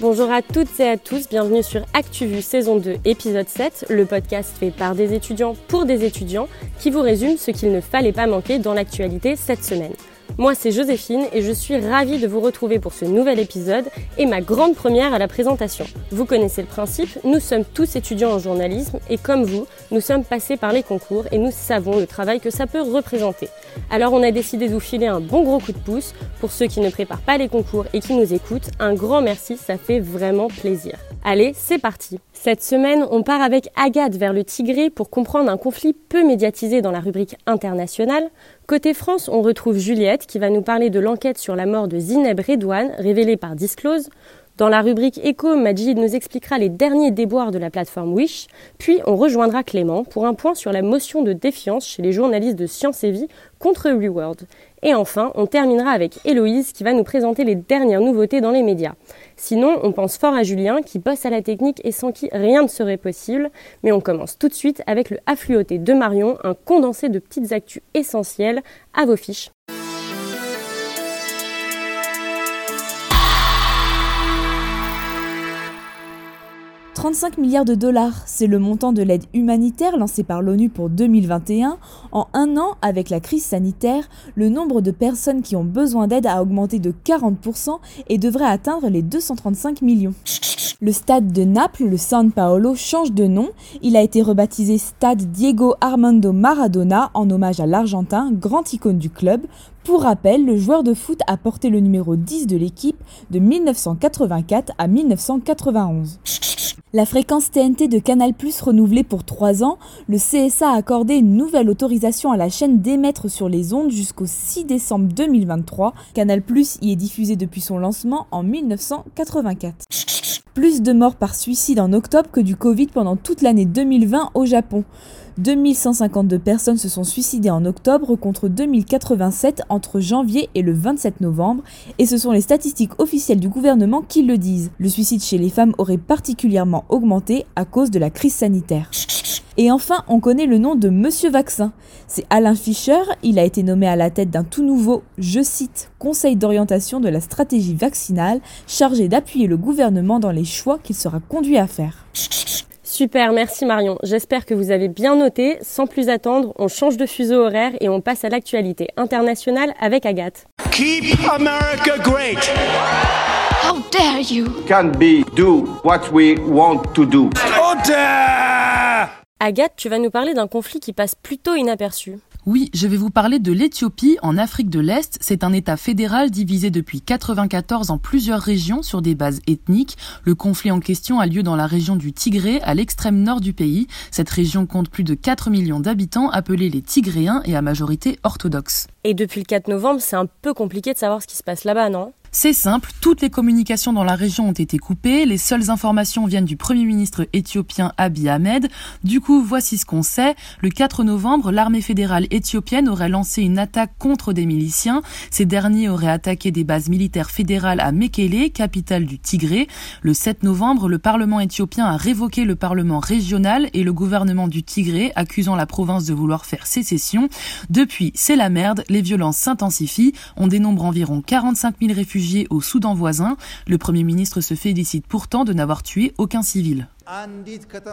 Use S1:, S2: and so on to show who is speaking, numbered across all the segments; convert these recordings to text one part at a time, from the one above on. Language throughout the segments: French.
S1: Bonjour à toutes et à tous, bienvenue sur ActuVu saison 2 épisode 7, le podcast fait par des étudiants pour des étudiants qui vous résume ce qu'il ne fallait pas manquer dans l'actualité cette semaine. Moi, c'est Joséphine et je suis ravie de vous retrouver pour ce nouvel épisode et ma grande première à la présentation. Vous connaissez le principe, nous sommes tous étudiants en journalisme et comme vous, nous sommes passés par les concours et nous savons le travail que ça peut représenter. Alors on a décidé de vous filer un bon gros coup de pouce. Pour ceux qui ne préparent pas les concours et qui nous écoutent, un grand merci, ça fait vraiment plaisir. Allez, c'est parti Cette semaine, on part avec Agathe vers le Tigré pour comprendre un conflit peu médiatisé dans la rubrique internationale. Côté France, on retrouve Juliette qui va nous parler de l'enquête sur la mort de Zineb Redouane, révélée par Disclose. Dans la rubrique Écho, Majid nous expliquera les derniers déboires de la plateforme Wish, puis on rejoindra Clément pour un point sur la motion de défiance chez les journalistes de Science et Vie contre Reworld. Et enfin, on terminera avec Héloïse qui va nous présenter les dernières nouveautés dans les médias. Sinon, on pense fort à Julien qui bosse à la technique et sans qui rien ne serait possible. Mais on commence tout de suite avec le affluoté de Marion, un condensé de petites actus essentielles à vos fiches.
S2: 35 milliards de dollars, c'est le montant de l'aide humanitaire lancée par l'ONU pour 2021. En un an, avec la crise sanitaire, le nombre de personnes qui ont besoin d'aide a augmenté de 40% et devrait atteindre les 235 millions. Le stade de Naples, le San Paolo, change de nom. Il a été rebaptisé Stade Diego Armando Maradona en hommage à l'Argentin, grande icône du club, pour rappel, le joueur de foot a porté le numéro 10 de l'équipe de 1984 à 1991. La fréquence TNT de Canal Plus renouvelée pour 3 ans, le CSA a accordé une nouvelle autorisation à la chaîne d'émettre sur les ondes jusqu'au 6 décembre 2023. Canal Plus y est diffusé depuis son lancement en 1984. Plus de morts par suicide en octobre que du Covid pendant toute l'année 2020 au Japon. 2152 personnes se sont suicidées en octobre contre 2087 entre janvier et le 27 novembre, et ce sont les statistiques officielles du gouvernement qui le disent. Le suicide chez les femmes aurait particulièrement augmenté à cause de la crise sanitaire. Et enfin, on connaît le nom de Monsieur Vaccin. C'est Alain Fischer, il a été nommé à la tête d'un tout nouveau, je cite, Conseil d'orientation de la stratégie vaccinale, chargé d'appuyer le gouvernement dans les choix qu'il sera conduit à faire.
S1: Super, merci Marion. J'espère que vous avez bien noté. Sans plus attendre, on change de fuseau horaire et on passe à l'actualité internationale avec Agathe. Keep America great.
S3: How dare you? Can be do what we want to do.
S1: Agathe, tu vas nous parler d'un conflit qui passe plutôt inaperçu.
S4: Oui, je vais vous parler de l'Éthiopie en Afrique de l'Est. C'est un État fédéral divisé depuis 94 en plusieurs régions sur des bases ethniques. Le conflit en question a lieu dans la région du Tigré, à l'extrême nord du pays. Cette région compte plus de 4 millions d'habitants appelés les Tigréens et à majorité orthodoxe.
S1: Et depuis le 4 novembre, c'est un peu compliqué de savoir ce qui se passe là-bas, non?
S4: C'est simple, toutes les communications dans la région ont été coupées, les seules informations viennent du Premier ministre éthiopien Abiy Ahmed. Du coup, voici ce qu'on sait. Le 4 novembre, l'armée fédérale éthiopienne aurait lancé une attaque contre des miliciens. Ces derniers auraient attaqué des bases militaires fédérales à Mekele, capitale du Tigré. Le 7 novembre, le Parlement éthiopien a révoqué le Parlement régional et le gouvernement du Tigré, accusant la province de vouloir faire sécession. Depuis, c'est la merde, les violences s'intensifient. On dénombre environ 45 000 réfugiés au Soudan voisin. Le Premier ministre se félicite pourtant de n'avoir tué aucun civil.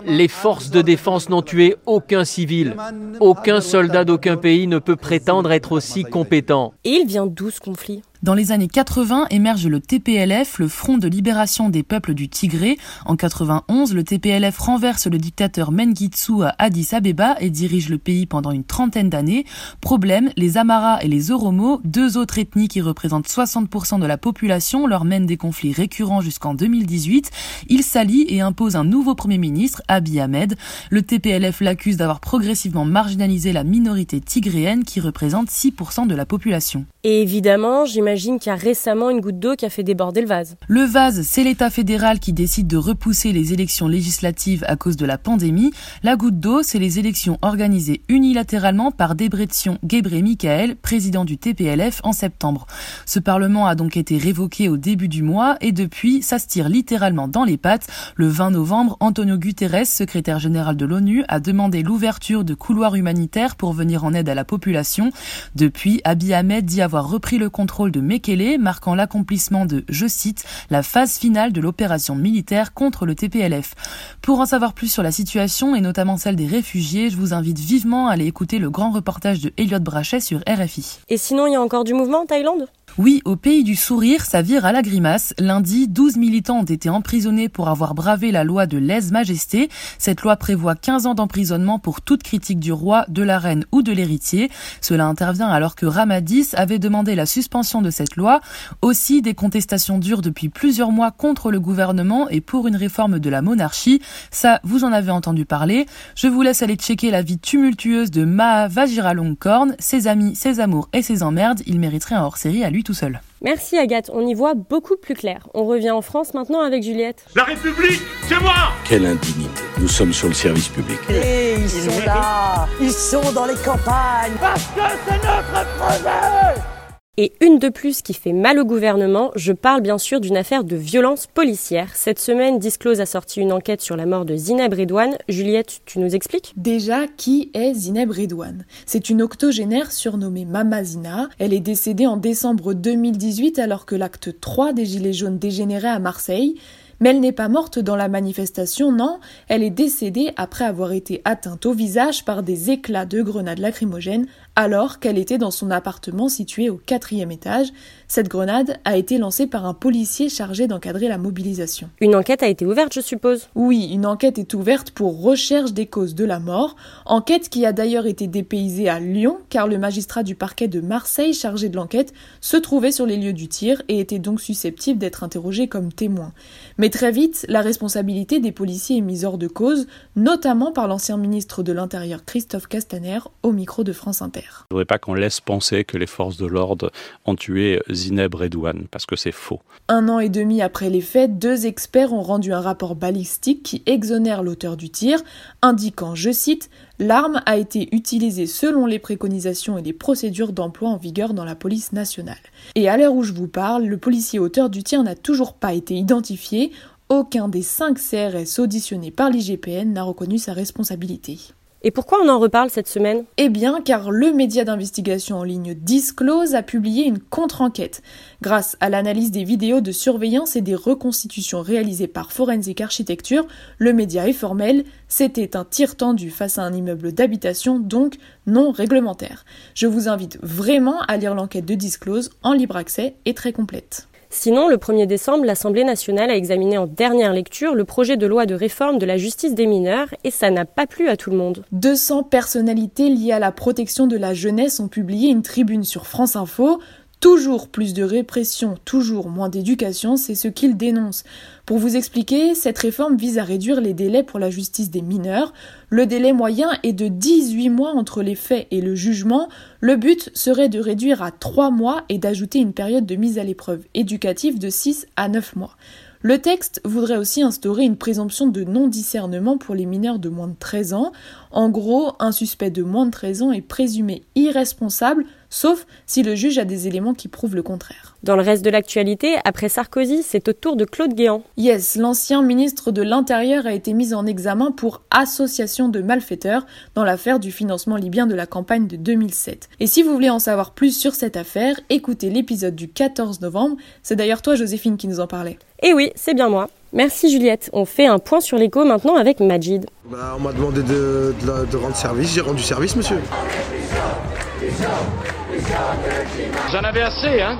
S5: Les forces de défense n'ont tué aucun civil. Aucun soldat d'aucun pays ne peut prétendre être aussi compétent.
S1: Et il vient d'où ce conflit?
S4: Dans les années 80 émerge le TPLF, le Front de libération des peuples du Tigré. En 91, le TPLF renverse le dictateur Mengistu à Addis Abeba et dirige le pays pendant une trentaine d'années. Problème, les Amaras et les Oromo, deux autres ethnies qui représentent 60% de la population, leur mènent des conflits récurrents jusqu'en 2018. Ils s'allient et imposent un nouveau premier ministre, Abiy Ahmed. Le TPLF l'accuse d'avoir progressivement marginalisé la minorité tigréenne qui représente 6% de la population.
S1: Qu'il y a récemment une goutte d'eau qui a fait déborder le vase.
S4: Le vase, c'est l'État fédéral qui décide de repousser les élections législatives à cause de la pandémie. La goutte d'eau, c'est les élections organisées unilatéralement par Debretsion Gebre Michael, président du TPLF, en septembre. Ce parlement a donc été révoqué au début du mois et depuis, ça se tire littéralement dans les pattes. Le 20 novembre, Antonio Guterres, secrétaire général de l'ONU, a demandé l'ouverture de couloirs humanitaires pour venir en aide à la population. Depuis, Abiy Ahmed dit avoir repris le contrôle de Mekele, marquant l'accomplissement de, je cite, la phase finale de l'opération militaire contre le TPLF. Pour en savoir plus sur la situation et notamment celle des réfugiés, je vous invite vivement à aller écouter le grand reportage de Elliot Brachet sur RFI.
S1: Et sinon, il y a encore du mouvement en Thaïlande?
S4: Oui, au pays du sourire, ça vire à la grimace. Lundi, 12 militants ont été emprisonnés pour avoir bravé la loi de lèse-majesté. Cette loi prévoit 15 ans d'emprisonnement pour toute critique du roi, de la reine ou de l'héritier. Cela intervient alors que Ramadis avait demandé la suspension de cette loi. Aussi, des contestations durent depuis plusieurs mois contre le gouvernement et pour une réforme de la monarchie. Ça, vous en avez entendu parler. Je vous laisse aller checker la vie tumultueuse de Maha Vajiralongkorn, ses amis, ses amours et ses emmerdes. Il mériterait un hors-série à lui tout seul.
S1: Merci Agathe, on y voit beaucoup plus clair. On revient en France maintenant avec Juliette.
S6: La République, c'est moi
S7: Quelle indignité. Nous sommes sur le service public.
S8: Et ils sont là Ils sont dans les campagnes
S6: Parce que c'est notre projet
S1: et une de plus qui fait mal au gouvernement, je parle bien sûr d'une affaire de violence policière. Cette semaine, Disclose a sorti une enquête sur la mort de Zineb Redouane. Juliette, tu nous expliques?
S9: Déjà, qui est Zineb Redouane? C'est une octogénaire surnommée Mama Zina. Elle est décédée en décembre 2018 alors que l'acte 3 des Gilets jaunes dégénérait à Marseille. Mais elle n'est pas morte dans la manifestation, non, elle est décédée après avoir été atteinte au visage par des éclats de grenades lacrymogènes alors qu'elle était dans son appartement situé au quatrième étage. Cette grenade a été lancée par un policier chargé d'encadrer la mobilisation.
S1: Une enquête a été ouverte, je suppose?
S9: Oui, une enquête est ouverte pour recherche des causes de la mort, enquête qui a d'ailleurs été dépaysée à Lyon, car le magistrat du parquet de Marseille chargé de l'enquête se trouvait sur les lieux du tir et était donc susceptible d'être interrogé comme témoin. Mais très vite, la responsabilité des policiers est mise hors de cause, notamment par l'ancien ministre de l'Intérieur Christophe Castaner au micro de France Inter.
S10: Je ne voudrais pas qu'on laisse penser que les forces de l'ordre ont tué Zineb Redouane, parce que c'est faux.
S9: Un an et demi après les faits, deux experts ont rendu un rapport balistique qui exonère l'auteur du tir, indiquant, je cite, L'arme a été utilisée selon les préconisations et les procédures d'emploi en vigueur dans la police nationale. Et à l'heure où je vous parle, le policier auteur du tir n'a toujours pas été identifié, aucun des cinq CRS auditionnés par l'IGPN n'a reconnu sa responsabilité.
S1: Et pourquoi on en reparle cette semaine?
S9: Eh bien, car le média d'investigation en ligne Disclose a publié une contre-enquête. Grâce à l'analyse des vidéos de surveillance et des reconstitutions réalisées par Forensic Architecture, le média est formel, c'était un tir tendu face à un immeuble d'habitation, donc non réglementaire. Je vous invite vraiment à lire l'enquête de Disclose en libre accès et très complète.
S1: Sinon, le 1er décembre, l'Assemblée nationale a examiné en dernière lecture le projet de loi de réforme de la justice des mineurs et ça n'a pas plu à tout le monde.
S9: 200 personnalités liées à la protection de la jeunesse ont publié une tribune sur France Info Toujours plus de répression, toujours moins d'éducation, c'est ce qu'il dénonce. Pour vous expliquer, cette réforme vise à réduire les délais pour la justice des mineurs. Le délai moyen est de 18 mois entre les faits et le jugement. Le but serait de réduire à 3 mois et d'ajouter une période de mise à l'épreuve éducative de 6 à 9 mois. Le texte voudrait aussi instaurer une présomption de non-discernement pour les mineurs de moins de 13 ans. En gros, un suspect de moins de 13 ans est présumé irresponsable sauf si le juge a des éléments qui prouvent le contraire.
S1: Dans le reste de l'actualité, après Sarkozy, c'est au tour de Claude Guéant.
S9: Yes, l'ancien ministre de l'Intérieur a été mis en examen pour association de malfaiteurs dans l'affaire du financement libyen de la campagne de 2007. Et si vous voulez en savoir plus sur cette affaire, écoutez l'épisode du 14 novembre. C'est d'ailleurs toi, Joséphine, qui nous en parlait.
S1: Eh oui, c'est bien moi. Merci Juliette. On fait un point sur l'écho maintenant avec Majid.
S11: Bah, on m'a demandé de, de rendre service, j'ai rendu service monsieur.
S6: Vous en avez assez, hein?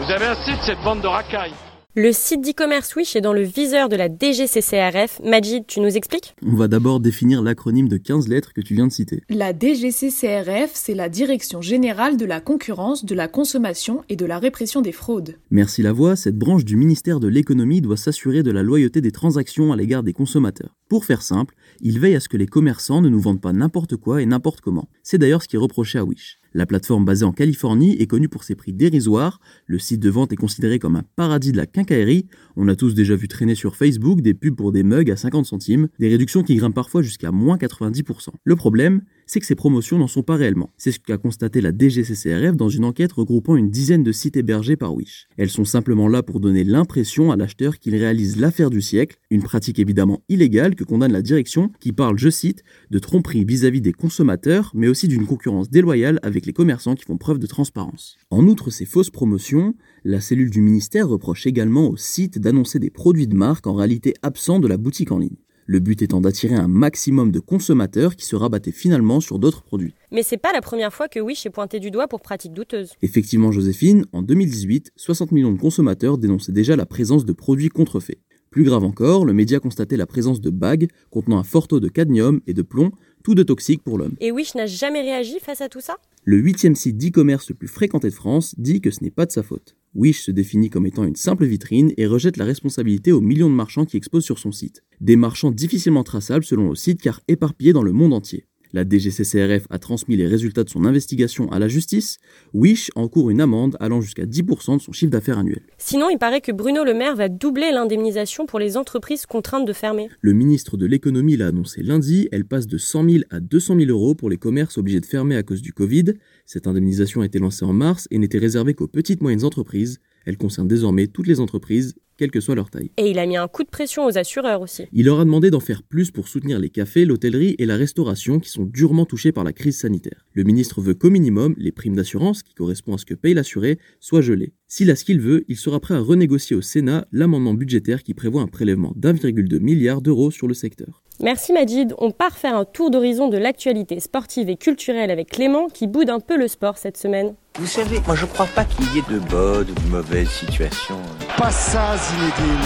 S6: Vous avez assez de cette bande de racailles.
S1: Le site d'e-commerce Wish est dans le viseur de la DGCCRF. Majid, tu nous expliques?
S12: On va d'abord définir l'acronyme de 15 lettres que tu viens de citer.
S9: La DGCCRF, c'est la Direction générale de la concurrence, de la consommation et de la répression des fraudes.
S12: Merci la voix, cette branche du ministère de l'économie doit s'assurer de la loyauté des transactions à l'égard des consommateurs. Pour faire simple, il veille à ce que les commerçants ne nous vendent pas n'importe quoi et n'importe comment. C'est d'ailleurs ce qui est reproché à Wish. La plateforme basée en Californie est connue pour ses prix dérisoires, le site de vente est considéré comme un paradis de la quincaillerie, on a tous déjà vu traîner sur Facebook des pubs pour des mugs à 50 centimes, des réductions qui grimpent parfois jusqu'à moins 90%. Le problème, c'est que ces promotions n'en sont pas réellement. C'est ce qu'a constaté la DGCCRF dans une enquête regroupant une dizaine de sites hébergés par Wish. Elles sont simplement là pour donner l'impression à l'acheteur qu'il réalise l'affaire du siècle, une pratique évidemment illégale que condamne la direction qui parle, je cite, de tromperie vis-à-vis des consommateurs, mais aussi d'une concurrence déloyale avec les commerçants qui font preuve de transparence. En outre ces fausses promotions, la cellule du ministère reproche également aux sites d'annoncer des produits de marque en réalité absents de la boutique en ligne le but étant d'attirer un maximum de consommateurs qui se rabattaient finalement sur d'autres produits.
S1: Mais c'est pas la première fois que Wish est pointé du doigt pour pratiques douteuses.
S12: Effectivement, Joséphine, en 2018, 60 millions de consommateurs dénonçaient déjà la présence de produits contrefaits. Plus grave encore, le média constatait la présence de bagues contenant un fort taux de cadmium et de plomb, tout de toxiques pour l'homme.
S1: Et Wish n'a jamais réagi face à tout ça?
S12: Le huitième site d'e-commerce le plus fréquenté de France dit que ce n'est pas de sa faute. Wish se définit comme étant une simple vitrine et rejette la responsabilité aux millions de marchands qui exposent sur son site. Des marchands difficilement traçables selon le site car éparpillés dans le monde entier. La DGCCRF a transmis les résultats de son investigation à la justice. Wish encourt une amende allant jusqu'à 10% de son chiffre d'affaires annuel.
S1: Sinon, il paraît que Bruno Le Maire va doubler l'indemnisation pour les entreprises contraintes de fermer.
S12: Le ministre de l'économie l'a annoncé lundi. Elle passe de 100 000 à 200 000 euros pour les commerces obligés de fermer à cause du Covid. Cette indemnisation a été lancée en mars et n'était réservée qu'aux petites moyennes entreprises. Elle concerne désormais toutes les entreprises, quelle que soit leur taille.
S1: Et il a mis un coup de pression aux assureurs aussi.
S12: Il leur a demandé d'en faire plus pour soutenir les cafés, l'hôtellerie et la restauration qui sont durement touchés par la crise sanitaire. Le ministre veut qu'au minimum, les primes d'assurance, qui correspondent à ce que paye l'assuré, soient gelées. S'il a ce qu'il veut, il sera prêt à renégocier au Sénat l'amendement budgétaire qui prévoit un prélèvement d'1,2 milliard d'euros sur le secteur.
S1: Merci Majid. On part faire un tour d'horizon de l'actualité sportive et culturelle avec Clément qui boude un peu le sport cette semaine.
S13: Vous savez, moi je crois pas qu'il y ait de bonnes ou de mauvaises situations.
S14: Pas ça, Zinedine.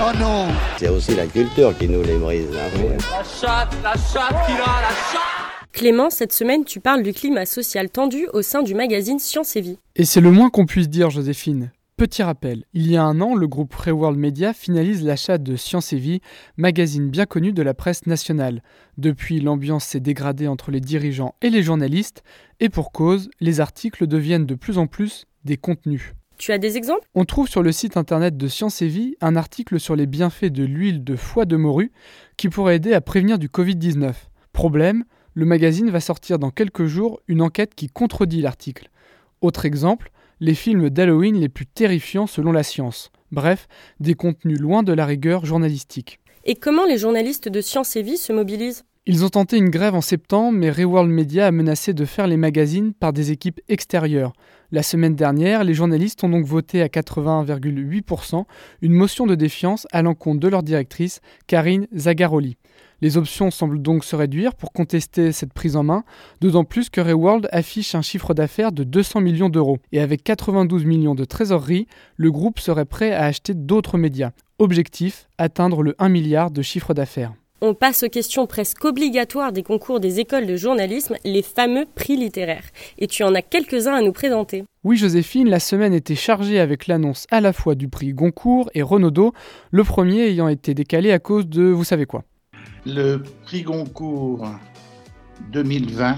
S14: Oh non
S15: C'est aussi la culture qui nous les brise. Hein.
S16: La chatte, la chatte qu'il a, la chatte
S1: Clément, cette semaine, tu parles du climat social tendu au sein du magazine Science et Vie.
S17: Et c'est le moins qu'on puisse dire, Joséphine. Petit rappel, il y a un an, le groupe Free World Media finalise l'achat de Science et Vie, magazine bien connu de la presse nationale. Depuis, l'ambiance s'est dégradée entre les dirigeants et les journalistes, et pour cause, les articles deviennent de plus en plus des contenus.
S1: Tu as des exemples?
S17: On trouve sur le site internet de Science et Vie un article sur les bienfaits de l'huile de foie de morue qui pourrait aider à prévenir du Covid-19. Problème, le magazine va sortir dans quelques jours une enquête qui contredit l'article. Autre exemple, les films d'Halloween les plus terrifiants selon la science. Bref, des contenus loin de la rigueur journalistique.
S1: Et comment les journalistes de Science et Vie se mobilisent?
S17: Ils ont tenté une grève en septembre, mais Reworld Media a menacé de faire les magazines par des équipes extérieures. La semaine dernière, les journalistes ont donc voté à 80,8% une motion de défiance à l'encontre de leur directrice, Karine Zagaroli. Les options semblent donc se réduire pour contester cette prise en main, d'autant plus que Reworld affiche un chiffre d'affaires de 200 millions d'euros. Et avec 92 millions de trésorerie, le groupe serait prêt à acheter d'autres médias. Objectif, atteindre le 1 milliard de chiffre d'affaires.
S1: On passe aux questions presque obligatoires des concours des écoles de journalisme, les fameux prix littéraires. Et tu en as quelques-uns à nous présenter.
S17: Oui Joséphine, la semaine était chargée avec l'annonce à la fois du prix Goncourt et Renaudot, le premier ayant été décalé à cause de vous savez quoi?
S18: Le prix Goncourt 2020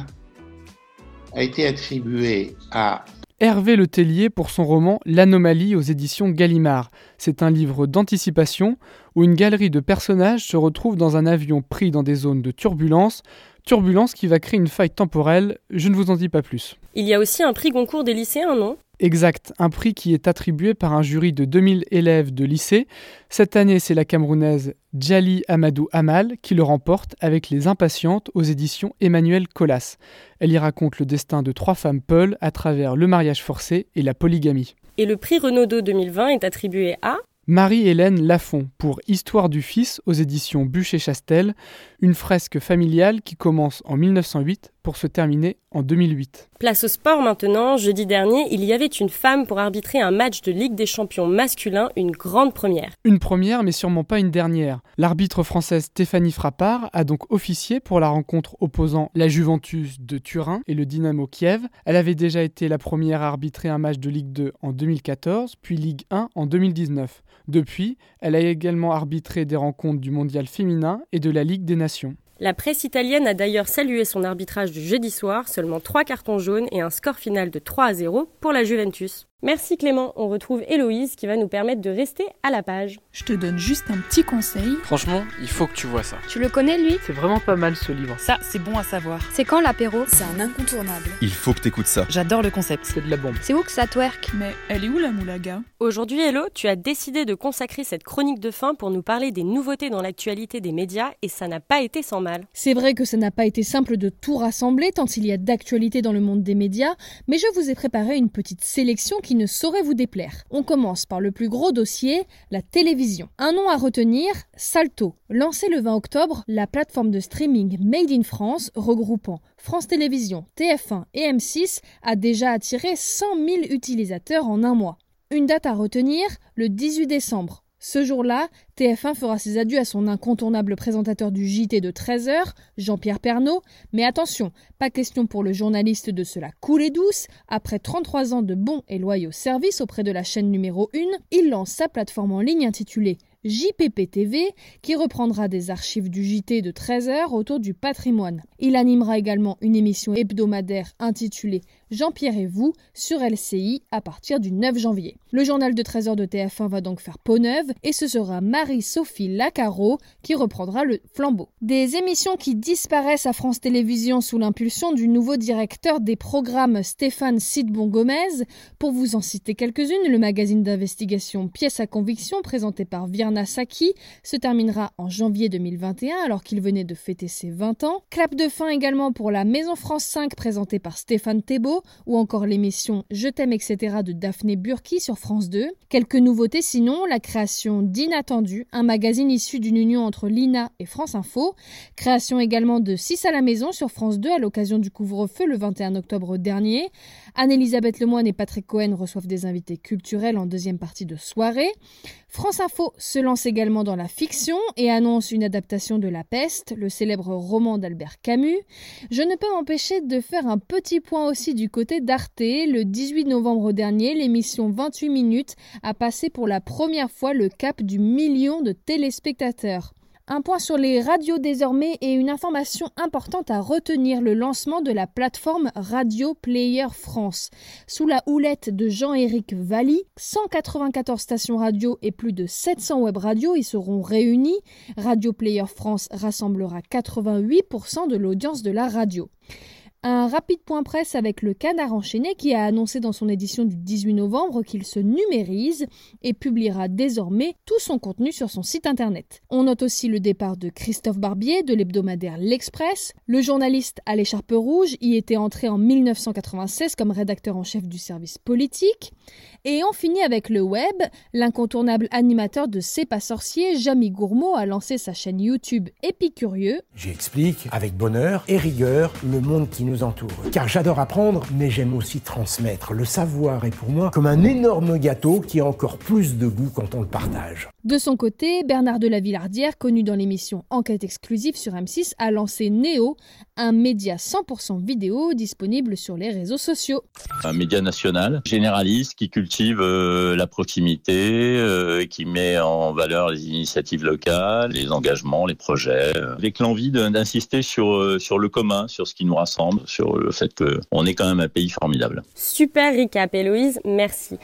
S18: a été attribué à
S17: Hervé Le Tellier pour son roman L'anomalie aux éditions Gallimard. C'est un livre d'anticipation où une galerie de personnages se retrouve dans un avion pris dans des zones de turbulence, turbulence qui va créer une faille temporelle, je ne vous en dis pas plus.
S1: Il y a aussi un prix Goncourt des lycéens, non?
S17: Exact, un prix qui est attribué par un jury de 2000 élèves de lycée. Cette année, c'est la Camerounaise Djali Amadou Amal qui le remporte avec Les Impatientes aux éditions Emmanuel Colas. Elle y raconte le destin de trois femmes peules à travers le mariage forcé et la polygamie.
S1: Et le prix Renaudot 2020 est attribué à?
S17: Marie-Hélène Lafont pour Histoire du Fils aux éditions Bûcher-Chastel, une fresque familiale qui commence en 1908 pour se terminer en 2008.
S1: Place au sport maintenant. Jeudi dernier, il y avait une femme pour arbitrer un match de Ligue des Champions masculin, une grande première.
S17: Une première, mais sûrement pas une dernière. L'arbitre française Stéphanie Frappard a donc officié pour la rencontre opposant la Juventus de Turin et le Dynamo Kiev. Elle avait déjà été la première à arbitrer un match de Ligue 2 en 2014, puis Ligue 1 en 2019. Depuis, elle a également arbitré des rencontres du mondial féminin et de la Ligue des Nations.
S1: La presse italienne a d'ailleurs salué son arbitrage du jeudi soir, seulement trois cartons jaunes et un score final de 3 à 0 pour la Juventus. Merci Clément, on retrouve Héloïse qui va nous permettre de rester à la page.
S9: Je te donne juste un petit conseil.
S17: Franchement, il faut que tu vois ça.
S19: Tu le connais lui?
S17: C'est vraiment pas mal ce livre.
S4: Ça, c'est bon à savoir.
S19: C'est quand l'apéro?
S20: C'est un incontournable.
S21: Il faut que t'écoutes ça.
S4: J'adore le concept.
S17: C'est de la bombe.
S19: C'est où que ça twerk?
S9: Mais elle est où la moulaga?
S1: Aujourd'hui Hello, tu as décidé de consacrer cette chronique de fin pour nous parler des nouveautés dans l'actualité des médias et ça n'a pas été sans mal.
S22: C'est vrai que ça n'a pas été simple de tout rassembler tant il y a d'actualité dans le monde des médias, mais je vous ai préparé une petite sélection qui ne saurait vous déplaire. On commence par le plus gros dossier, la télévision. Un nom à retenir, Salto. Lancé le 20 octobre, la plateforme de streaming Made in France, regroupant France Télévisions, TF1 et M6, a déjà attiré 100 000 utilisateurs en un mois. Une date à retenir, le 18 décembre. Ce jour-là, TF1 fera ses adieux à son incontournable présentateur du JT de 13h, Jean-Pierre Pernaud, mais attention, pas question pour le journaliste de se la couler douce, après 33 ans de bons et loyaux services auprès de la chaîne numéro 1, il lance sa plateforme en ligne intitulée JPP TV, qui reprendra des archives du JT de 13h autour du patrimoine. Il animera également une émission hebdomadaire intitulée Jean-Pierre et vous sur LCI à partir du 9 janvier. Le journal de 13h de TF1 va donc faire peau neuve et ce sera Marie-Sophie Lacaro qui reprendra le flambeau. Des émissions qui disparaissent à France Télévisions sous l'impulsion du nouveau directeur des programmes Stéphane Sidbon Gomez. Pour vous en citer quelques-unes, le magazine d'investigation Pièce à conviction présenté par Virna Saki se terminera en janvier 2021 alors qu'il venait de fêter ses 20 ans. Clap de fin également pour la Maison France 5 présentée par Stéphane Thébault ou encore l'émission Je t'aime etc. de Daphné Burki sur France 2. Quelques nouveautés sinon, la création d'Inattendu, un magazine issu d'une union entre l'INA et France Info. Création également de 6 à la maison sur France 2 à l'occasion du couvre-feu le 21 octobre dernier. Anne-Elisabeth Lemoine et Patrick Cohen reçoivent des invités culturels en deuxième partie de soirée. France Info se lance également dans la fiction et annonce une adaptation de La Peste, le célèbre roman d'Albert Camus. Je ne peux m'empêcher de faire un petit point aussi du côté d'Arte. Le 18 novembre dernier, l'émission 28 minutes a passé pour la première fois le cap du million de téléspectateurs. Un point sur les radios désormais et une information importante à retenir le lancement de la plateforme Radio Player France. Sous la houlette de Jean-Éric Valli, 194 stations radio et plus de 700 web radios y seront réunies. Radio Player France rassemblera 88% de l'audience de la radio. Un rapide point presse avec le Canard enchaîné qui a annoncé dans son édition du 18 novembre qu'il se numérise et publiera désormais tout son contenu sur son site internet. On note aussi le départ de Christophe Barbier de l'hebdomadaire L'Express. Le journaliste à l'écharpe rouge y était entré en 1996 comme rédacteur en chef du service politique. Et on finit avec le web. L'incontournable animateur de C'est pas sorcier, Jamie Gourmaud, a lancé sa chaîne YouTube Épicurieux.
S23: J'explique avec bonheur et rigueur le monde qui nous entoure. Car j'adore apprendre, mais j'aime aussi transmettre. Le savoir est pour moi comme un énorme gâteau qui a encore plus de goût quand on le partage.
S22: De son côté, Bernard de la Villardière, connu dans l'émission Enquête exclusive sur M6, a lancé Néo, un média 100% vidéo disponible sur les réseaux sociaux.
S24: Un média national, généraliste, qui cultive euh, la proximité, euh, qui met en valeur les initiatives locales, les engagements, les projets, euh, avec l'envie d'insister sur, sur le commun, sur ce qui nous rassemble, sur le fait qu'on est quand même un pays formidable.
S1: Super recap, Héloïse, merci.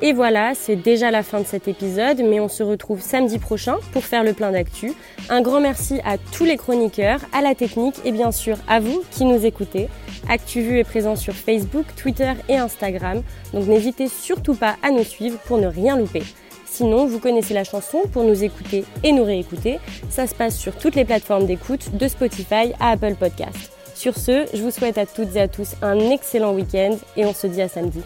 S1: Et voilà, c'est déjà la fin de cet épisode, mais on se retrouve samedi prochain pour faire le plein d'actu. Un grand merci à tous les chroniqueurs, à la technique et bien sûr à vous qui nous écoutez. ActuVu est présent sur Facebook, Twitter et Instagram, donc n'hésitez surtout pas à nous suivre pour ne rien louper. Sinon, vous connaissez la chanson pour nous écouter et nous réécouter. Ça se passe sur toutes les plateformes d'écoute, de Spotify à Apple Podcast. Sur ce, je vous souhaite à toutes et à tous un excellent week-end et on se dit à samedi.